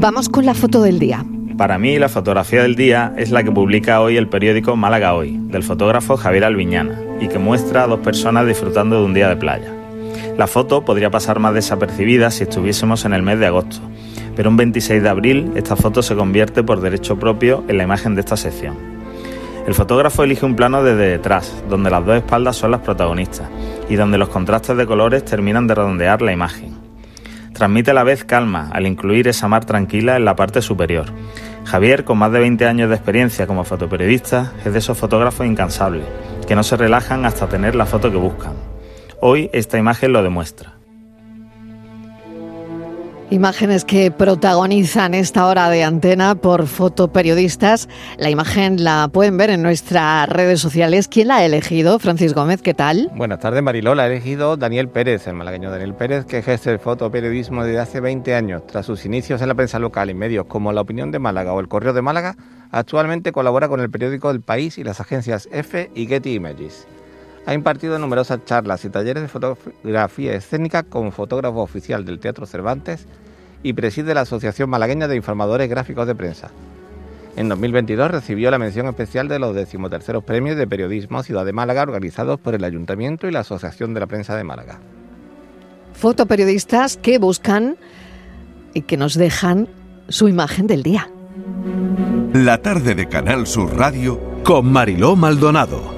Vamos con la foto del día. Para mí, la fotografía del día es la que publica hoy el periódico Málaga Hoy, del fotógrafo Javier Alviñana, y que muestra a dos personas disfrutando de un día de playa. La foto podría pasar más desapercibida si estuviésemos en el mes de agosto, pero un 26 de abril esta foto se convierte por derecho propio en la imagen de esta sección. El fotógrafo elige un plano desde detrás, donde las dos espaldas son las protagonistas y donde los contrastes de colores terminan de redondear la imagen. Transmite a la vez calma al incluir esa mar tranquila en la parte superior. Javier, con más de 20 años de experiencia como fotoperiodista, es de esos fotógrafos incansables, que no se relajan hasta tener la foto que buscan. Hoy esta imagen lo demuestra. Imágenes que protagonizan esta hora de antena por fotoperiodistas. La imagen la pueden ver en nuestras redes sociales. ¿Quién la ha elegido? Francis Gómez, ¿qué tal? Buenas tardes, Mariló. La ha elegido Daniel Pérez, el malagueño Daniel Pérez, que ejerce el fotoperiodismo desde hace 20 años. Tras sus inicios en la prensa local y medios como La Opinión de Málaga o El Correo de Málaga, actualmente colabora con el periódico El País y las agencias EFE y Getty Images. Ha impartido numerosas charlas y talleres de fotografía escénica como fotógrafo oficial del Teatro Cervantes y preside la Asociación Malagueña de Informadores Gráficos de Prensa. En 2022 recibió la mención especial de los decimoterceros premios de periodismo Ciudad de Málaga organizados por el Ayuntamiento y la Asociación de la Prensa de Málaga. Fotoperiodistas que buscan y que nos dejan su imagen del día. La tarde de Canal Sur Radio con Mariló Maldonado